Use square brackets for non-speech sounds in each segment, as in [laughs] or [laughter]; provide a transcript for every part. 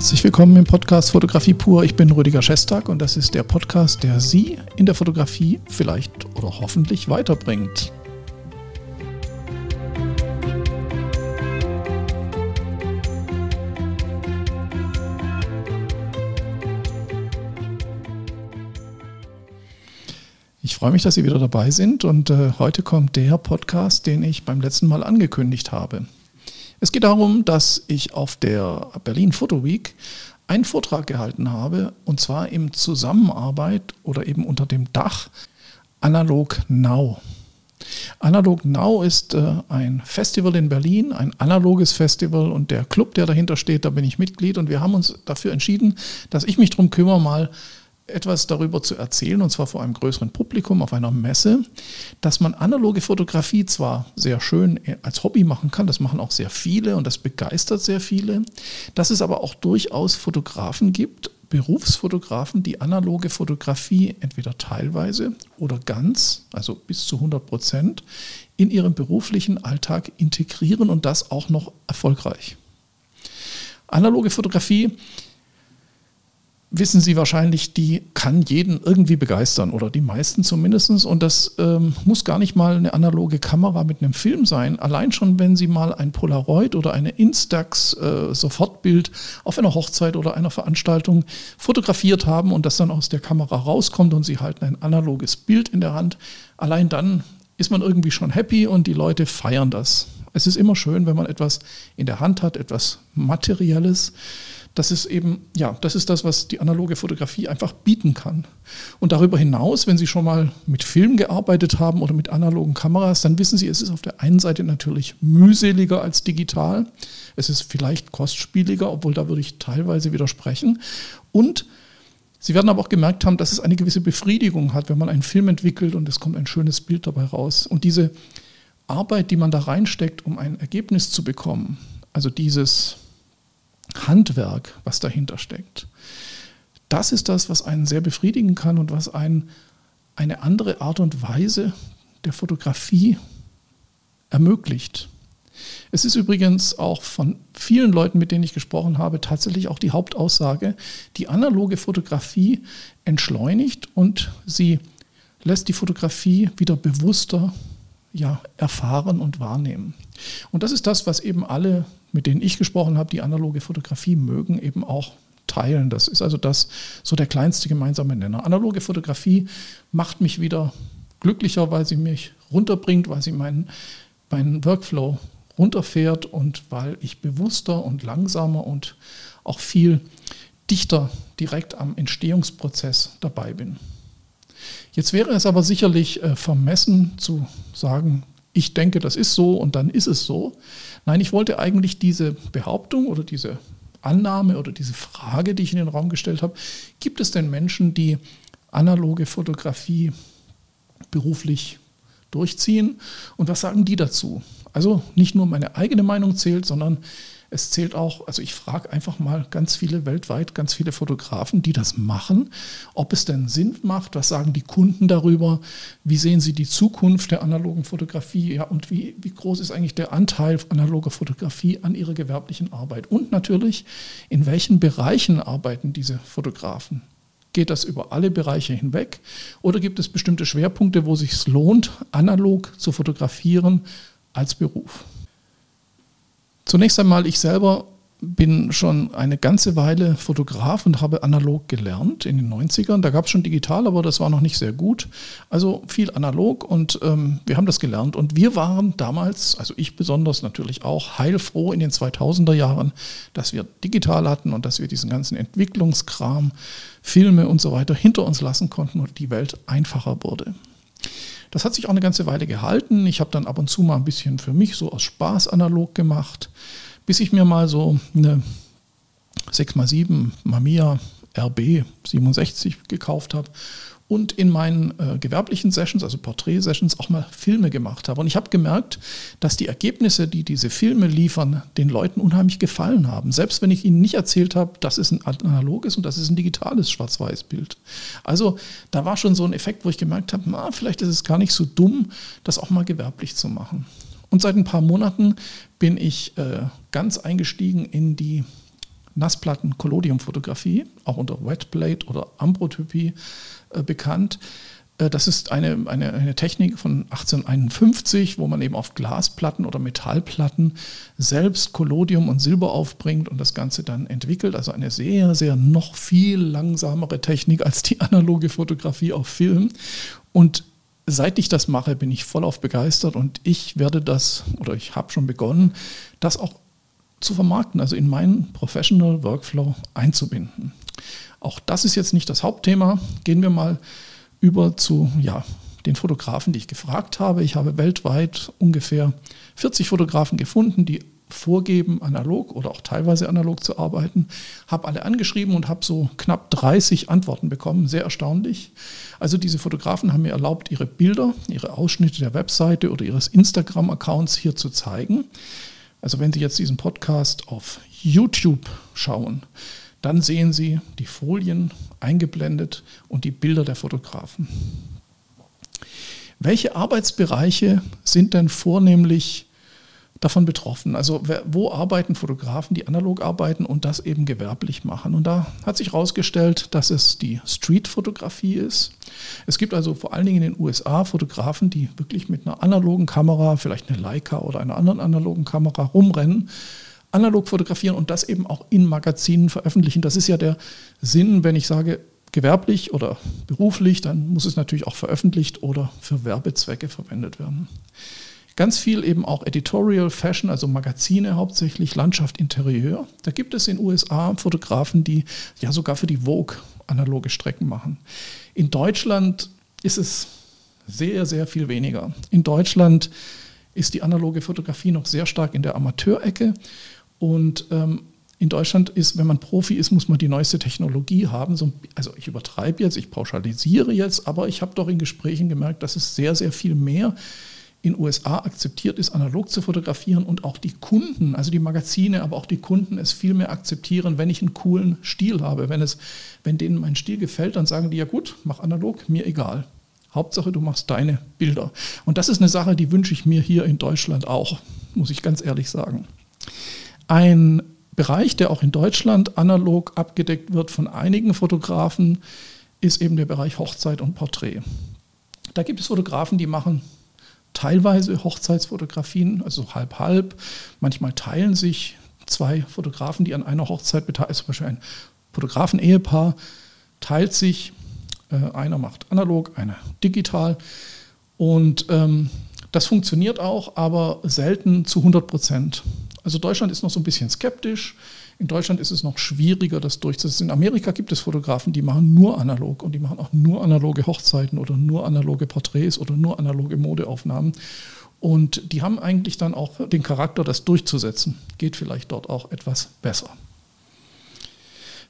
Herzlich willkommen im Podcast Fotografie pur. Ich bin Rüdiger Schestag und das ist der Podcast, der Sie in der Fotografie vielleicht oder hoffentlich weiterbringt. Ich freue mich, dass Sie wieder dabei sind und äh, heute kommt der Podcast, den ich beim letzten Mal angekündigt habe. Es geht darum, dass ich auf der Berlin Photo Week einen Vortrag gehalten habe und zwar im Zusammenarbeit oder eben unter dem Dach Analog Now. Analog Now ist äh, ein Festival in Berlin, ein analoges Festival und der Club, der dahinter steht, da bin ich Mitglied und wir haben uns dafür entschieden, dass ich mich darum kümmere, mal etwas darüber zu erzählen, und zwar vor einem größeren Publikum auf einer Messe, dass man analoge Fotografie zwar sehr schön als Hobby machen kann, das machen auch sehr viele und das begeistert sehr viele, dass es aber auch durchaus Fotografen gibt, Berufsfotografen, die analoge Fotografie entweder teilweise oder ganz, also bis zu 100 Prozent, in ihrem beruflichen Alltag integrieren und das auch noch erfolgreich. Analoge Fotografie wissen Sie wahrscheinlich, die kann jeden irgendwie begeistern oder die meisten zumindest. Und das ähm, muss gar nicht mal eine analoge Kamera mit einem Film sein. Allein schon, wenn Sie mal ein Polaroid oder eine Instax äh, auf einer Hochzeit oder einer Veranstaltung fotografiert haben und das dann aus der Kamera rauskommt und Sie halten ein analoges Bild in der Hand, allein dann ist man irgendwie schon happy und die Leute feiern das. Es ist immer schön, wenn man etwas in der Hand hat, etwas Materielles das ist eben, ja, das ist das, was die analoge Fotografie einfach bieten kann. Und darüber hinaus, wenn Sie schon mal mit Film gearbeitet haben oder mit analogen Kameras, dann wissen Sie, es ist auf der einen Seite natürlich mühseliger als digital. Es ist vielleicht kostspieliger, obwohl da würde ich teilweise widersprechen. Und Sie werden aber auch gemerkt haben, dass es eine gewisse Befriedigung hat, wenn man einen Film entwickelt und es kommt ein schönes Bild dabei raus. Und diese Arbeit, die man da reinsteckt, um ein Ergebnis zu bekommen, also dieses Handwerk, was dahinter steckt. Das ist das, was einen sehr befriedigen kann und was einen eine andere Art und Weise der Fotografie ermöglicht. Es ist übrigens auch von vielen Leuten, mit denen ich gesprochen habe, tatsächlich auch die Hauptaussage, die analoge Fotografie entschleunigt und sie lässt die Fotografie wieder bewusster ja, erfahren und wahrnehmen. Und das ist das, was eben alle mit denen ich gesprochen habe, die analoge Fotografie mögen, eben auch teilen. Das ist also das so der kleinste gemeinsame Nenner. Analoge Fotografie macht mich wieder glücklicher, weil sie mich runterbringt, weil sie meinen, meinen Workflow runterfährt und weil ich bewusster und langsamer und auch viel dichter direkt am Entstehungsprozess dabei bin. Jetzt wäre es aber sicherlich äh, vermessen zu sagen, ich denke, das ist so und dann ist es so. Nein, ich wollte eigentlich diese Behauptung oder diese Annahme oder diese Frage, die ich in den Raum gestellt habe, gibt es denn Menschen, die analoge Fotografie beruflich durchziehen und was sagen die dazu? Also nicht nur meine eigene Meinung zählt, sondern es zählt auch, also ich frage einfach mal ganz viele weltweit, ganz viele Fotografen, die das machen, ob es denn Sinn macht, was sagen die Kunden darüber, wie sehen sie die Zukunft der analogen Fotografie ja, und wie, wie groß ist eigentlich der Anteil analoger Fotografie an ihrer gewerblichen Arbeit und natürlich, in welchen Bereichen arbeiten diese Fotografen. Geht das über alle Bereiche hinweg oder gibt es bestimmte Schwerpunkte, wo sich es lohnt, analog zu fotografieren als Beruf? Zunächst einmal, ich selber bin schon eine ganze Weile Fotograf und habe analog gelernt in den 90ern. Da gab es schon digital, aber das war noch nicht sehr gut. Also viel analog und ähm, wir haben das gelernt. Und wir waren damals, also ich besonders natürlich auch, heilfroh in den 2000er Jahren, dass wir digital hatten und dass wir diesen ganzen Entwicklungskram, Filme und so weiter hinter uns lassen konnten und die Welt einfacher wurde. Das hat sich auch eine ganze Weile gehalten. Ich habe dann ab und zu mal ein bisschen für mich so aus Spaß analog gemacht, bis ich mir mal so eine 6x7 Mamiya RB 67 gekauft habe und in meinen äh, gewerblichen Sessions, also Porträt-Sessions, auch mal Filme gemacht habe. Und ich habe gemerkt, dass die Ergebnisse, die diese Filme liefern, den Leuten unheimlich gefallen haben. Selbst wenn ich ihnen nicht erzählt habe, das ist ein analoges und das ist ein digitales Schwarz-Weiß-Bild. Also da war schon so ein Effekt, wo ich gemerkt habe, na, vielleicht ist es gar nicht so dumm, das auch mal gewerblich zu machen. Und seit ein paar Monaten bin ich äh, ganz eingestiegen in die Nassplatten Collodiumfotografie, auch unter Wetplate oder Ambrotypie äh, bekannt. Äh, das ist eine, eine, eine Technik von 1851, wo man eben auf Glasplatten oder Metallplatten selbst Collodium und Silber aufbringt und das Ganze dann entwickelt. Also eine sehr, sehr noch viel langsamere Technik als die analoge Fotografie auf Film. Und seit ich das mache, bin ich vollauf begeistert und ich werde das, oder ich habe schon begonnen, das auch zu vermarkten, also in meinen Professional Workflow einzubinden. Auch das ist jetzt nicht das Hauptthema. Gehen wir mal über zu ja, den Fotografen, die ich gefragt habe. Ich habe weltweit ungefähr 40 Fotografen gefunden, die vorgeben, analog oder auch teilweise analog zu arbeiten. Habe alle angeschrieben und habe so knapp 30 Antworten bekommen. Sehr erstaunlich. Also diese Fotografen haben mir erlaubt, ihre Bilder, ihre Ausschnitte der Webseite oder ihres Instagram-Accounts hier zu zeigen. Also wenn Sie jetzt diesen Podcast auf YouTube schauen, dann sehen Sie die Folien eingeblendet und die Bilder der Fotografen. Welche Arbeitsbereiche sind denn vornehmlich davon betroffen. Also wo arbeiten Fotografen, die analog arbeiten und das eben gewerblich machen. Und da hat sich herausgestellt, dass es die Street-Fotografie ist. Es gibt also vor allen Dingen in den USA Fotografen, die wirklich mit einer analogen Kamera, vielleicht eine Leica oder einer anderen analogen Kamera rumrennen, analog fotografieren und das eben auch in Magazinen veröffentlichen. Das ist ja der Sinn, wenn ich sage, gewerblich oder beruflich, dann muss es natürlich auch veröffentlicht oder für Werbezwecke verwendet werden. Ganz viel eben auch Editorial Fashion, also Magazine hauptsächlich, Landschaft, Interieur. Da gibt es in den USA Fotografen, die ja sogar für die Vogue analoge Strecken machen. In Deutschland ist es sehr, sehr viel weniger. In Deutschland ist die analoge Fotografie noch sehr stark in der Amateurecke und ähm, in Deutschland ist, wenn man Profi ist, muss man die neueste Technologie haben. So, also ich übertreibe jetzt, ich pauschalisiere jetzt, aber ich habe doch in Gesprächen gemerkt, dass es sehr, sehr viel mehr in USA akzeptiert ist, analog zu fotografieren und auch die Kunden, also die Magazine, aber auch die Kunden es viel mehr akzeptieren, wenn ich einen coolen Stil habe. Wenn, es, wenn denen mein Stil gefällt, dann sagen die, ja gut, mach analog, mir egal. Hauptsache, du machst deine Bilder. Und das ist eine Sache, die wünsche ich mir hier in Deutschland auch, muss ich ganz ehrlich sagen. Ein Bereich, der auch in Deutschland analog abgedeckt wird von einigen Fotografen, ist eben der Bereich Hochzeit und Porträt. Da gibt es Fotografen, die machen teilweise Hochzeitsfotografien, also halb-halb. Manchmal teilen sich zwei Fotografen, die an einer Hochzeit beteiligt sind, zum Beispiel ein Fotografen-Ehepaar, teilt sich, äh, einer macht analog, einer digital. Und ähm, das funktioniert auch, aber selten zu 100 Prozent. Also Deutschland ist noch so ein bisschen skeptisch. In Deutschland ist es noch schwieriger, das durchzusetzen. In Amerika gibt es Fotografen, die machen nur analog und die machen auch nur analoge Hochzeiten oder nur analoge Porträts oder nur analoge Modeaufnahmen. Und die haben eigentlich dann auch den Charakter, das durchzusetzen. Geht vielleicht dort auch etwas besser.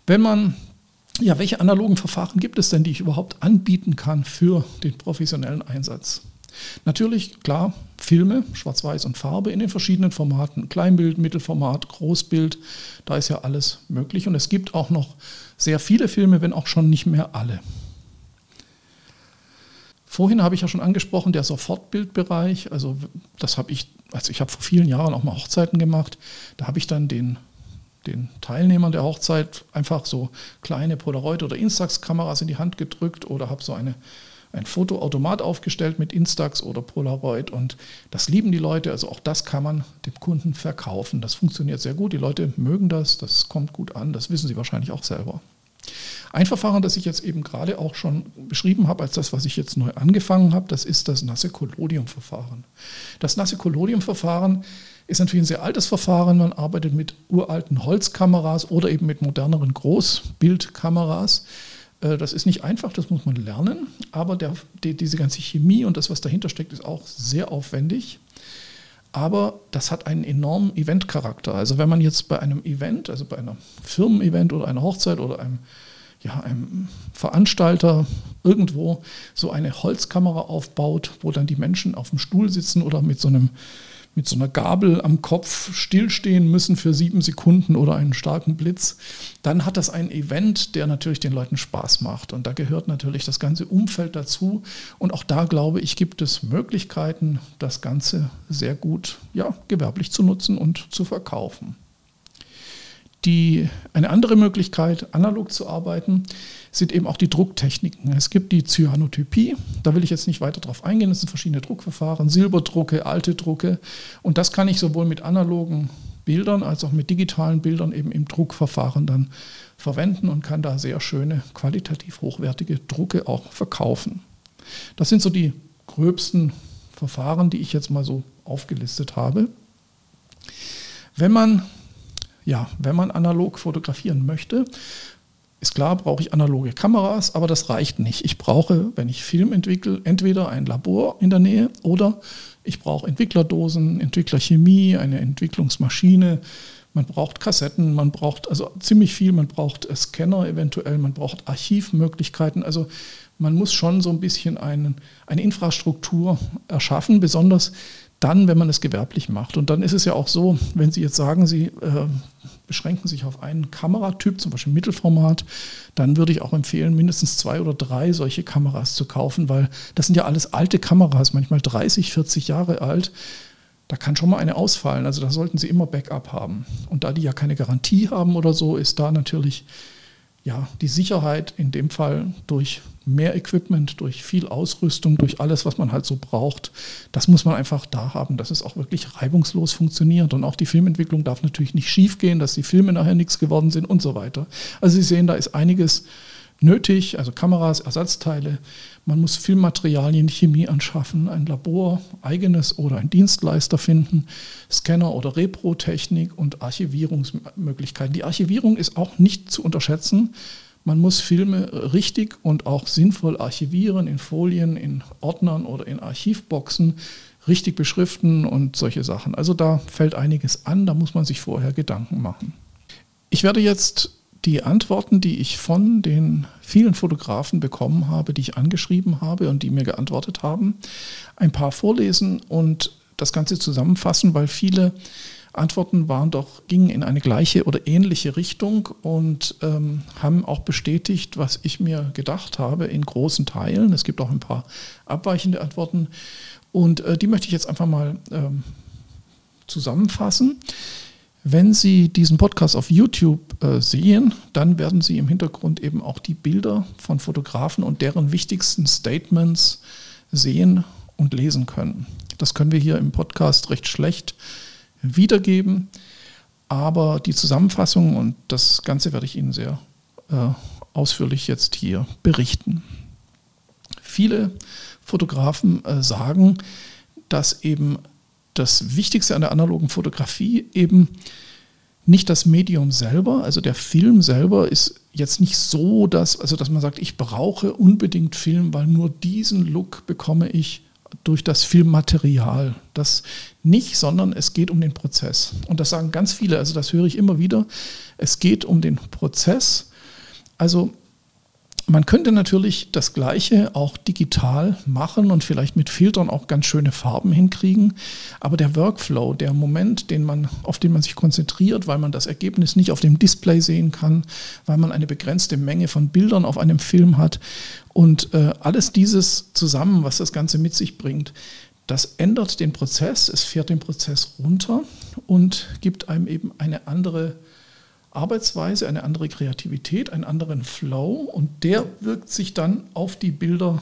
Wenn man, ja, welche analogen Verfahren gibt es denn, die ich überhaupt anbieten kann für den professionellen Einsatz? Natürlich, klar, Filme, Schwarz-Weiß und Farbe in den verschiedenen Formaten, Kleinbild, Mittelformat, Großbild, da ist ja alles möglich. Und es gibt auch noch sehr viele Filme, wenn auch schon nicht mehr alle. Vorhin habe ich ja schon angesprochen, der Sofortbildbereich, also das habe ich, also ich habe vor vielen Jahren auch mal Hochzeiten gemacht, da habe ich dann den, den Teilnehmern der Hochzeit einfach so kleine Polaroid- oder Instax-Kameras in die Hand gedrückt oder habe so eine ein Fotoautomat aufgestellt mit Instax oder Polaroid und das lieben die Leute. Also auch das kann man dem Kunden verkaufen. Das funktioniert sehr gut. Die Leute mögen das, das kommt gut an, das wissen sie wahrscheinlich auch selber. Ein Verfahren, das ich jetzt eben gerade auch schon beschrieben habe, als das, was ich jetzt neu angefangen habe, das ist das nasse Collodium-Verfahren. Das nasse Collodium-Verfahren ist natürlich ein sehr altes Verfahren. Man arbeitet mit uralten Holzkameras oder eben mit moderneren Großbildkameras. Äh, das ist nicht einfach, das muss man lernen, aber der, die, diese ganze Chemie und das, was dahinter steckt, ist auch sehr aufwendig. Aber das hat einen enormen Eventcharakter. Also wenn man jetzt bei einem Event, also bei einem Firmen-Event oder einer Hochzeit oder einem, ja, einem Veranstalter irgendwo so eine Holzkamera aufbaut, wo dann die Menschen auf dem Stuhl sitzen oder mit so einem mit so einer Gabel am Kopf stillstehen müssen für sieben Sekunden oder einen starken Blitz, dann hat das ein Event, der natürlich den Leuten Spaß macht. Und da gehört natürlich das ganze Umfeld dazu. Und auch da, glaube ich, gibt es Möglichkeiten, das Ganze sehr gut ja, gewerblich zu nutzen und zu verkaufen. Die, eine andere Möglichkeit, analog zu arbeiten, sind eben auch die Drucktechniken. Es gibt die Cyanotypie, da will ich jetzt nicht weiter drauf eingehen, es sind verschiedene Druckverfahren, Silberdrucke, alte Drucke und das kann ich sowohl mit analogen Bildern als auch mit digitalen Bildern eben im Druckverfahren dann verwenden und kann da sehr schöne, qualitativ hochwertige Drucke auch verkaufen. Das sind so die gröbsten Verfahren, die ich jetzt mal so aufgelistet habe. Wenn man ja, wenn man analog fotografieren möchte, ist klar, brauche ich analoge Kameras, aber das reicht nicht. Ich brauche, wenn ich Film entwickle, entweder ein Labor in der Nähe oder ich brauche Entwicklerdosen, Entwicklerchemie, eine Entwicklungsmaschine. Man braucht Kassetten, man braucht also ziemlich viel, man braucht Scanner eventuell, man braucht Archivmöglichkeiten. Also man muss schon so ein bisschen einen, eine Infrastruktur erschaffen, besonders dann, wenn man es gewerblich macht. Und dann ist es ja auch so, wenn Sie jetzt sagen, Sie äh, beschränken sich auf einen Kameratyp, zum Beispiel Mittelformat, dann würde ich auch empfehlen, mindestens zwei oder drei solche Kameras zu kaufen, weil das sind ja alles alte Kameras, manchmal 30, 40 Jahre alt. Da kann schon mal eine ausfallen. Also da sollten Sie immer Backup haben. Und da die ja keine Garantie haben oder so, ist da natürlich ja, die Sicherheit in dem Fall durch mehr Equipment, durch viel Ausrüstung, durch alles, was man halt so braucht, das muss man einfach da haben, dass es auch wirklich reibungslos funktioniert. Und auch die Filmentwicklung darf natürlich nicht schief gehen, dass die Filme nachher nichts geworden sind und so weiter. Also Sie sehen, da ist einiges nötig, also Kameras, Ersatzteile. Man muss Filmmaterialien, Chemie anschaffen, ein Labor, eigenes oder ein Dienstleister finden, Scanner oder Repro-Technik und Archivierungsmöglichkeiten. Die Archivierung ist auch nicht zu unterschätzen. Man muss Filme richtig und auch sinnvoll archivieren in Folien, in Ordnern oder in Archivboxen, richtig beschriften und solche Sachen. Also da fällt einiges an, da muss man sich vorher Gedanken machen. Ich werde jetzt die Antworten, die ich von den vielen Fotografen bekommen habe, die ich angeschrieben habe und die mir geantwortet haben, ein paar vorlesen und das Ganze zusammenfassen, weil viele Antworten waren doch, gingen in eine gleiche oder ähnliche Richtung und ähm, haben auch bestätigt, was ich mir gedacht habe in großen Teilen. Es gibt auch ein paar abweichende Antworten und äh, die möchte ich jetzt einfach mal ähm, zusammenfassen. Wenn Sie diesen Podcast auf YouTube äh, sehen, dann werden Sie im Hintergrund eben auch die Bilder von Fotografen und deren wichtigsten Statements sehen und lesen können. Das können wir hier im Podcast recht schlecht wiedergeben, aber die Zusammenfassung und das Ganze werde ich Ihnen sehr äh, ausführlich jetzt hier berichten. Viele Fotografen äh, sagen, dass eben das Wichtigste an der analogen Fotografie eben nicht das Medium selber, also der Film selber ist jetzt nicht so, dass, also dass man sagt, ich brauche unbedingt Film, weil nur diesen Look bekomme ich durch das Filmmaterial. Das nicht, sondern es geht um den Prozess. Und das sagen ganz viele, also das höre ich immer wieder. Es geht um den Prozess. Also man könnte natürlich das Gleiche auch digital machen und vielleicht mit Filtern auch ganz schöne Farben hinkriegen. Aber der Workflow, der Moment, den man, auf den man sich konzentriert, weil man das Ergebnis nicht auf dem Display sehen kann, weil man eine begrenzte Menge von Bildern auf einem Film hat und äh, alles dieses zusammen, was das Ganze mit sich bringt, das ändert den Prozess, es fährt den Prozess runter und gibt einem eben eine andere Arbeitsweise, eine andere Kreativität, einen anderen Flow und der wirkt sich dann auf die Bilder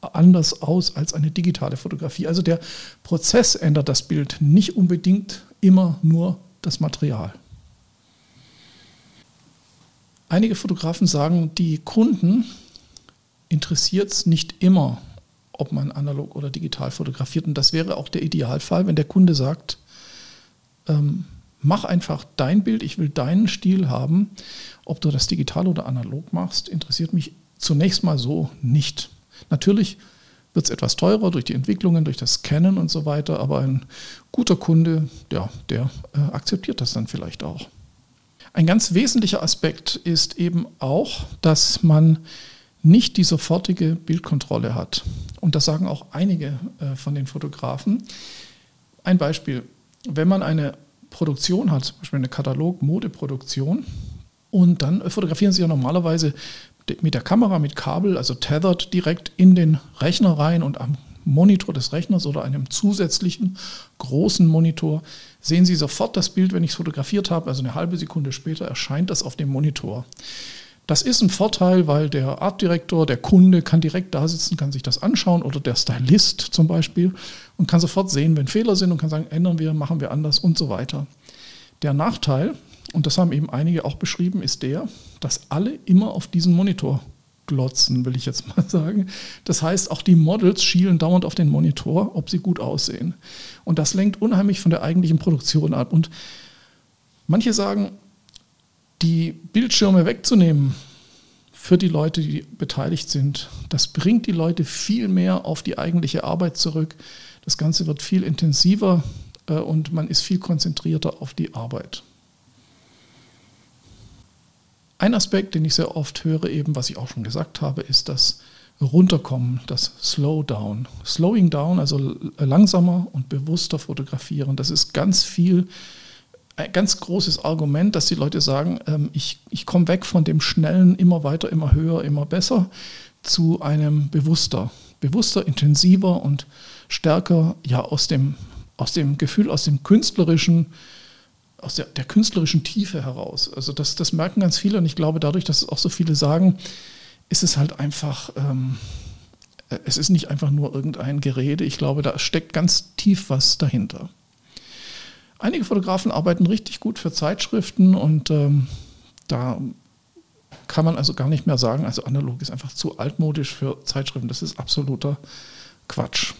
anders aus als eine digitale Fotografie. Also der Prozess ändert das Bild, nicht unbedingt immer nur das Material. Einige Fotografen sagen, die Kunden interessiert es nicht immer, ob man analog oder digital fotografiert. Und das wäre auch der Idealfall, wenn der Kunde sagt, ähm, mach einfach dein Bild, ich will deinen Stil haben. Ob du das digital oder analog machst, interessiert mich zunächst mal so nicht. Natürlich wird es etwas teurer durch die Entwicklungen, durch das Scannen und so weiter, aber ein guter Kunde, ja, der äh, akzeptiert das dann vielleicht auch. Ein ganz wesentlicher Aspekt ist eben auch, dass man nicht die sofortige Bildkontrolle hat. Und das sagen auch einige äh, von den Fotografen. Ein Beispiel, wenn man eine Produktion hat, zum Beispiel eine Katalog-Modeproduktion. Und dann fotografieren Sie ja normalerweise mit der Kamera, mit Kabel, also tethered direkt in den Rechner rein und am Monitor des Rechners oder einem zusätzlichen großen Monitor sehen Sie sofort das Bild, wenn ich es fotografiert habe. Also eine halbe Sekunde später erscheint das auf dem Monitor. Das ist ein Vorteil, weil der Artdirektor, der Kunde kann direkt da sitzen, kann sich das anschauen oder der Stylist zum Beispiel und kann sofort sehen, wenn Fehler sind und kann sagen, ändern wir, machen wir anders und so weiter. Der Nachteil, und das haben eben einige auch beschrieben, ist der, dass alle immer auf diesen Monitor glotzen, will ich jetzt [laughs] mal sagen. Das heißt, auch die Models schielen dauernd auf den Monitor, ob sie gut aussehen. Und das lenkt unheimlich von der eigentlichen Produktion ab. Und manche sagen, die Bildschirme wegzunehmen für die Leute, die beteiligt sind, das bringt die Leute viel mehr auf die eigentliche Arbeit zurück. Das Ganze wird viel intensiver äh, und man ist viel konzentrierter auf die Arbeit. Ein Aspekt, den ich sehr oft höre, eben was ich auch schon gesagt habe, ist das Runterkommen, das Slowdown. Slowing down, also langsamer und bewusster fotografieren, das ist ganz viel ein ganz großes Argument, dass die Leute sagen, ähm, ich, ich komme weg von dem schnellen, immer weiter, immer höher, immer besser zu einem bewusster, bewusster, intensiver und stärker ja aus dem, aus dem Gefühl, aus dem künstlerischen, aus der, der künstlerischen Tiefe heraus. Also das, das merken ganz viele und ich glaube dadurch, dass auch so viele sagen, ist es halt einfach, ähm, es ist nicht einfach nur irgendein Gerede. Ich glaube, da steckt ganz tief was dahinter. Einige Fotografen arbeiten richtig gut für Zeitschriften und ähm, da kann man also gar nicht mehr sagen, also analog ist einfach zu altmodisch für Zeitschriften. Das ist absoluter Quatsch.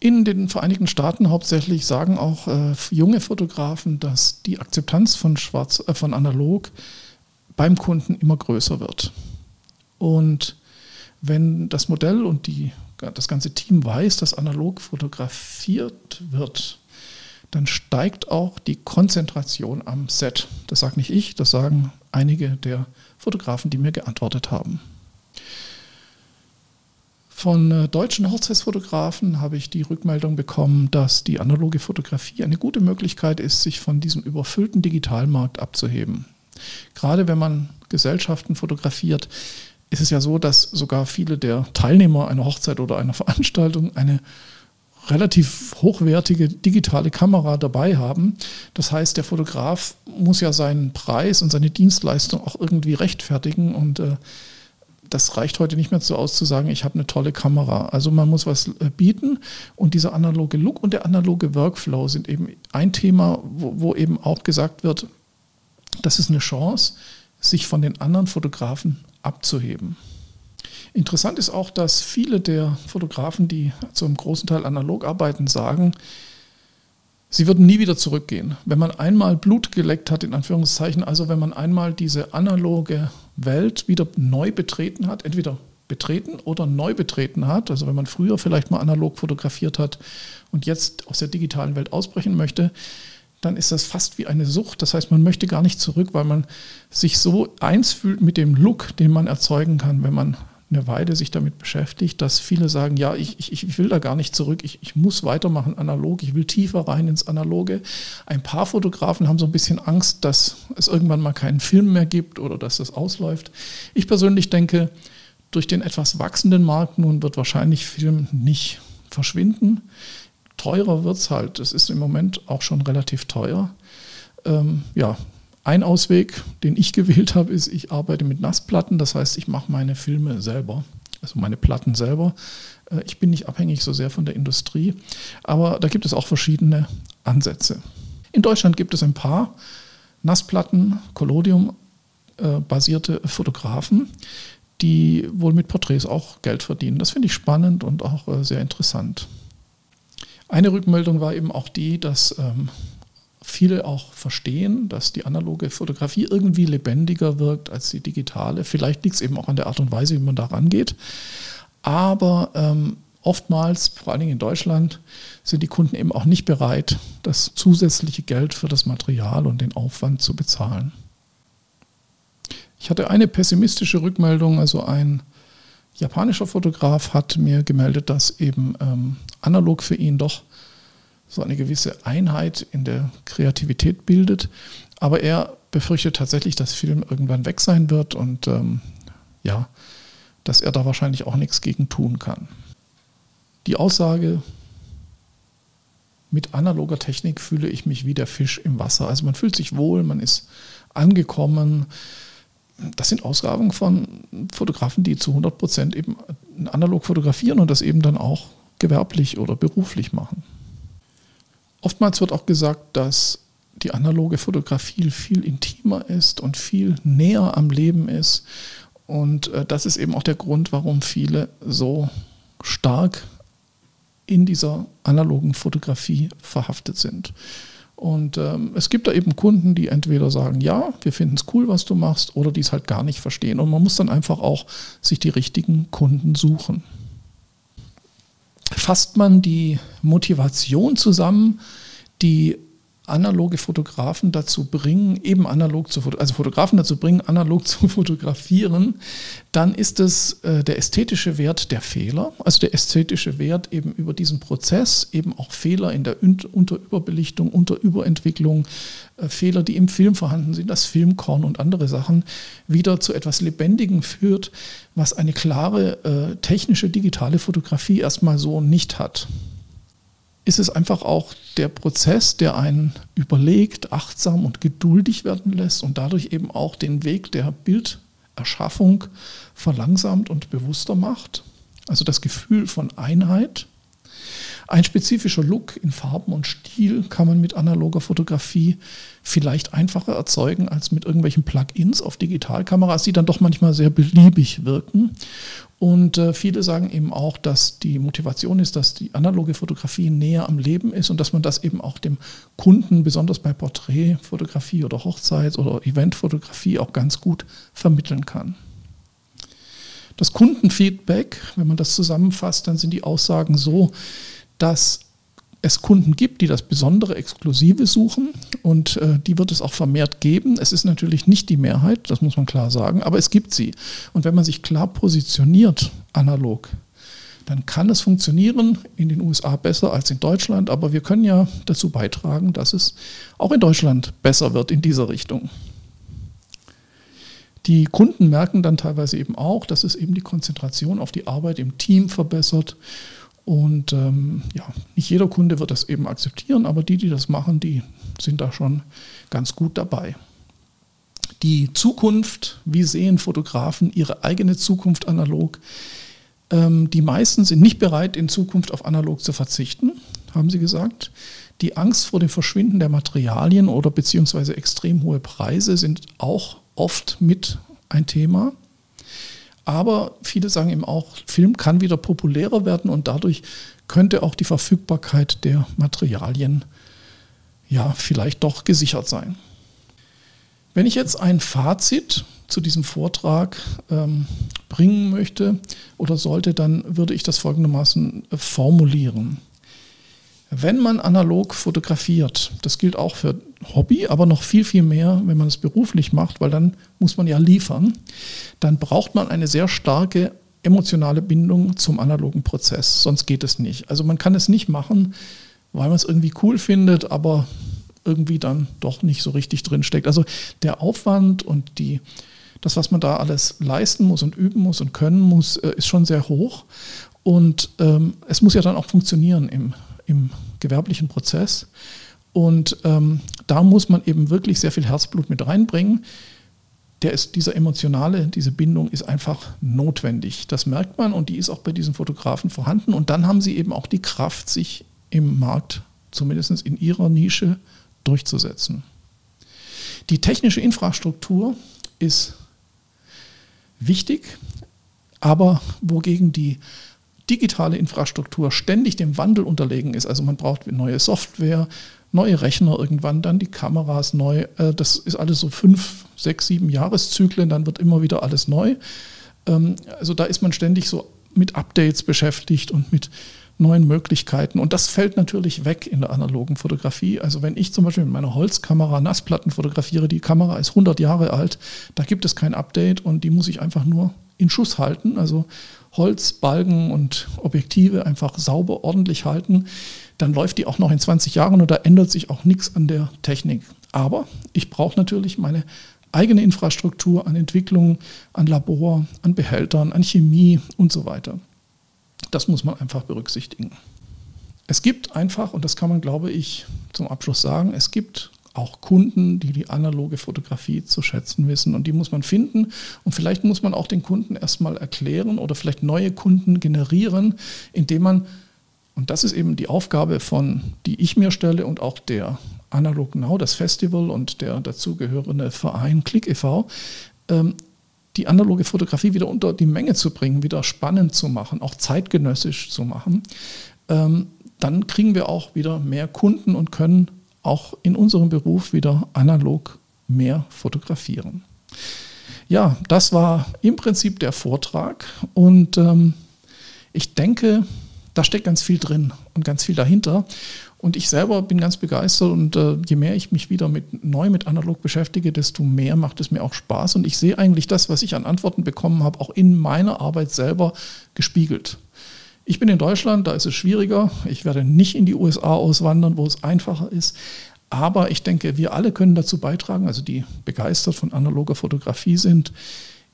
In den Vereinigten Staaten hauptsächlich sagen auch äh, junge Fotografen, dass die Akzeptanz von, Schwarz, äh, von analog beim Kunden immer größer wird. Und wenn das Modell und die das ganze Team weiß, dass analog fotografiert wird, dann steigt auch die Konzentration am Set. Das sage nicht ich, das sagen einige der Fotografen, die mir geantwortet haben. Von äh, deutschen Hochzeitsfotografen habe ich die Rückmeldung bekommen, dass die analoge Fotografie eine gute Möglichkeit ist, sich von diesem überfüllten Digitalmarkt abzuheben. Gerade wenn man Gesellschaften fotografiert, ist es ja so, dass sogar viele der Teilnehmer einer Hochzeit oder einer Veranstaltung eine relativ hochwertige digitale Kamera dabei haben. Das heißt, der Fotograf muss ja seinen Preis und seine Dienstleistung auch irgendwie rechtfertigen und äh, das reicht heute nicht mehr so aus zu sagen, ich habe eine tolle Kamera. Also man muss was äh, bieten und dieser analoge Look und der analoge Workflow sind eben ein Thema, wo, wo eben auch gesagt wird, das ist eine Chance, sich von den anderen Fotografen abzuheben. Interessant ist auch, dass viele der Fotografen, die zu einem großen Teil analog arbeiten, sagen, sie würden nie wieder zurückgehen. Wenn man einmal Blut geleckt hat, in Anführungszeichen, also wenn man einmal diese analoge Welt wieder neu betreten hat, entweder betreten oder neu betreten hat, also wenn man früher vielleicht mal analog fotografiert hat und jetzt aus der digitalen Welt ausbrechen möchte, dann ist das fast wie eine Sucht. Das heißt, man möchte gar nicht zurück, weil man sich so eins fühlt mit dem Look, den man erzeugen kann, wenn man eine Weile sich damit beschäftigt, dass viele sagen, ja, ich, ich, ich will da gar nicht zurück, ich, ich muss weitermachen analog, ich will tiefer rein ins Analoge. Ein paar Fotografen haben so ein bisschen Angst, dass es irgendwann mal keinen Film mehr gibt oder dass das ausläuft. Ich persönlich denke, durch den etwas wachsenden Markt nun wird wahrscheinlich Film nicht verschwinden teurer wird es halt. Es ist im Moment auch schon relativ teuer. Ähm, ja, ein Ausweg, den ich [laughs] gewählt habe, ist, ich arbeite mit Nassplatten. Das heißt, ich mache meine Filme selber, also meine Platten selber. Äh, ich bin nicht abhängig so sehr von der Industrie, aber da gibt es auch verschiedene Ansätze. In Deutschland gibt es ein paar Nassplatten, Collodium äh, basierte Fotografen, die wohl mit Porträts auch Geld verdienen. Das finde ich spannend und auch äh, sehr interessant. Eine Rückmeldung war eben auch die, dass ähm, viele auch verstehen, dass die analoge Fotografie irgendwie lebendiger wirkt als die digitale. Vielleicht liegt es eben auch an der Art und Weise, wie man da rangeht. Aber ähm, oftmals, vor allen Dingen in Deutschland, sind die Kunden eben auch nicht bereit, das zusätzliche Geld für das Material und den Aufwand zu bezahlen. Ich hatte eine pessimistische Rückmeldung, also ein japanischer Fotograf hat mir gemeldet, dass eben ähm, analog für ihn doch so eine gewisse Einheit in der Kreativität bildet. Aber er befürchtet tatsächlich, dass Film irgendwann weg sein wird und ähm, ja, dass er da wahrscheinlich auch nichts gegen tun kann. Die Aussage, mit analoger Technik fühle ich mich wie der Fisch im Wasser. Also man fühlt sich wohl, man ist angekommen. Das sind Ausgaben von Fotografen, die zu 100 Prozent eben analog fotografieren und das eben dann auch gewerblich oder beruflich machen. Oftmals wird auch gesagt, dass die analoge Fotografie viel intimer ist und viel näher am Leben ist. Und äh, das ist eben auch der Grund, warum viele so stark in dieser analogen Fotografie verhaftet sind. Und ähm, es gibt da eben Kunden, die entweder sagen, ja, wir finden es cool, was du machst, oder die es halt gar nicht verstehen. Und man muss dann einfach auch sich die richtigen Kunden suchen. Fasst man die Motivation zusammen, die analoge Fotografen dazu bringen, eben analog zu also Fotografen dazu bringen, analog [laughs] zu fotografieren, dann ist es äh, der ästhetische Wert der Fehler, also der ästhetische Wert eben über diesen Prozess, eben auch Fehler in der Unterüberbelichtung, Unterüberentwicklung, äh, Fehler, die im Film vorhanden sind, das Filmkorn und andere Sachen, wieder zu etwas Lebendigem führt, was eine klare äh, technische digitale Fotografie erstmal so nicht hat ist es einfach auch der Prozess, der einen überlegt, achtsam und geduldig werden lässt und dadurch eben auch den Weg der Bilderschaffung verlangsamt und bewusster macht. Also das Gefühl von Einheit ein spezifischer Look in Farben und Stil kann man mit analoger Fotografie vielleicht einfacher erzeugen als mit irgendwelchen Plugins auf Digitalkameras, die dann doch manchmal sehr beliebig wirken. Und äh, viele sagen eben auch, dass die Motivation ist, dass die analoge Fotografie näher am Leben ist und dass man das eben auch dem Kunden, besonders bei Porträtfotografie oder Hochzeits- oder Eventfotografie, auch ganz gut vermitteln kann. Das Kundenfeedback, wenn man das zusammenfasst, dann sind die Aussagen so, dass es Kunden gibt, die das besondere Exklusive suchen und äh, die wird es auch vermehrt geben. Es ist natürlich nicht die Mehrheit, das muss man klar sagen, aber es gibt sie. Und wenn man sich klar positioniert, analog, dann kann es funktionieren, in den USA besser als in Deutschland, aber wir können ja dazu beitragen, dass es auch in Deutschland besser wird in dieser Richtung. Die Kunden merken dann teilweise eben auch, dass es eben die Konzentration auf die Arbeit im Team verbessert und ähm, ja, nicht jeder Kunde wird das eben akzeptieren, aber die, die das machen, die sind da schon ganz gut dabei. Die Zukunft, wie sehen Fotografen ihre eigene Zukunft analog? Ähm, die meisten sind nicht bereit, in Zukunft auf analog zu verzichten, haben sie gesagt. Die Angst vor dem Verschwinden der Materialien oder beziehungsweise extrem hohe Preise sind auch oft mit ein Thema. Aber viele sagen eben auch, Film kann wieder populärer werden und dadurch könnte auch die Verfügbarkeit der Materialien ja vielleicht doch gesichert sein. Wenn ich jetzt ein Fazit zu diesem Vortrag ähm, bringen möchte oder sollte, dann würde ich das folgendermaßen äh, formulieren. Wenn man analog fotografiert, das gilt auch für Hobby, aber noch viel, viel mehr, wenn man es beruflich macht, weil dann muss man ja liefern, dann braucht man eine sehr starke emotionale Bindung zum analogen Prozess, sonst geht es nicht. Also man kann es nicht machen, weil man es irgendwie cool findet, aber irgendwie dann doch nicht so richtig drin steckt. Also der Aufwand und die, das, was man da alles leisten muss und üben muss und können muss, äh, ist schon sehr hoch. Und ähm, es muss ja dann auch funktionieren im im gewerblichen Prozess. Und ähm, da muss man eben wirklich sehr viel Herzblut mit reinbringen. Der ist, dieser emotionale, diese Bindung ist einfach notwendig. Das merkt man und die ist auch bei diesen Fotografen vorhanden. Und dann haben sie eben auch die Kraft, sich im Markt, zumindest in ihrer Nische, durchzusetzen. Die technische Infrastruktur ist wichtig, aber wogegen die digitale Infrastruktur ständig dem Wandel unterlegen ist. Also man braucht neue Software, neue Rechner irgendwann, dann die Kameras neu. Äh, das ist alles so fünf, sechs, sieben Jahreszyklen, dann wird immer wieder alles neu. Ähm, also da ist man ständig so mit Updates beschäftigt und mit neuen Möglichkeiten. Und das fällt natürlich weg in der analogen Fotografie. Also wenn ich zum Beispiel mit meiner Holzkamera Nassplatten fotografiere, die Kamera ist 100 Jahre alt, da gibt es kein Update und die muss ich einfach nur in Schuss halten. Also Holz, Balken und Objektive einfach sauber, ordentlich halten, dann läuft die auch noch in 20 Jahren und da ändert sich auch nichts an der Technik. Aber ich brauche natürlich meine eigene Infrastruktur, an Entwicklung, an Labor, an Behältern, an Chemie und so weiter. Das muss man einfach berücksichtigen. Es gibt einfach, und das kann man, glaube ich, zum Abschluss sagen, es gibt auch Kunden, die die analoge Fotografie zu schätzen wissen und die muss man finden und vielleicht muss man auch den Kunden erstmal erklären oder vielleicht neue Kunden generieren, indem man, und das ist eben die Aufgabe von, die ich mir stelle und auch der Analog Now, das Festival und der dazugehörende Verein Click e.V., ähm, die analoge Fotografie wieder unter die Menge zu bringen, wieder spannend zu machen, auch zeitgenössisch zu machen, ähm, dann kriegen wir auch wieder mehr Kunden und können auch in unserem Beruf wieder analog mehr fotografieren. Ja, das war im Prinzip der Vortrag und ähm, ich denke, da steckt ganz viel drin und ganz viel dahinter. Und ich selber bin ganz begeistert und äh, je mehr ich mich wieder mit, neu mit analog beschäftige, desto mehr macht es mir auch Spaß. Und ich sehe eigentlich das, was ich an Antworten bekommen habe, auch in meiner Arbeit selber gespiegelt. Ich bin in Deutschland, da ist es schwieriger. Ich werde nicht in die USA auswandern, wo es einfacher ist. Aber ich denke, wir alle können dazu beitragen, also die begeistert von analoger Fotografie sind,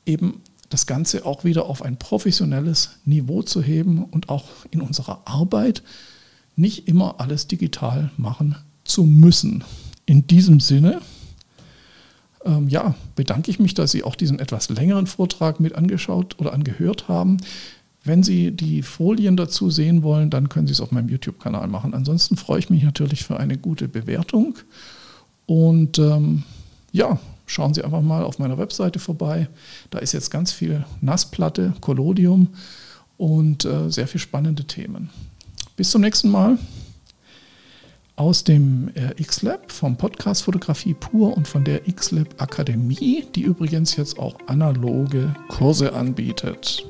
eben das Ganze auch wieder auf ein professionelles Niveau zu heben und auch in unserer Arbeit nicht immer alles digital machen zu müssen. In diesem Sinne, ähm, ja, bedanke ich mich, dass Sie auch diesen etwas längeren Vortrag mit angeschaut oder angehört haben. Wenn Sie die Folien dazu sehen wollen, dann können Sie es auf meinem YouTube-Kanal machen. Ansonsten freue ich mich natürlich für eine gute Bewertung. Und ähm, ja, schauen Sie einfach mal auf meiner Webseite vorbei. Da ist jetzt ganz viel Nassplatte, Collodium und äh, sehr viele spannende Themen. Bis zum nächsten Mal aus dem äh, X-Lab vom Podcast Fotografie pur und von der X-Lab Akademie, die übrigens jetzt auch analoge Kurse anbietet.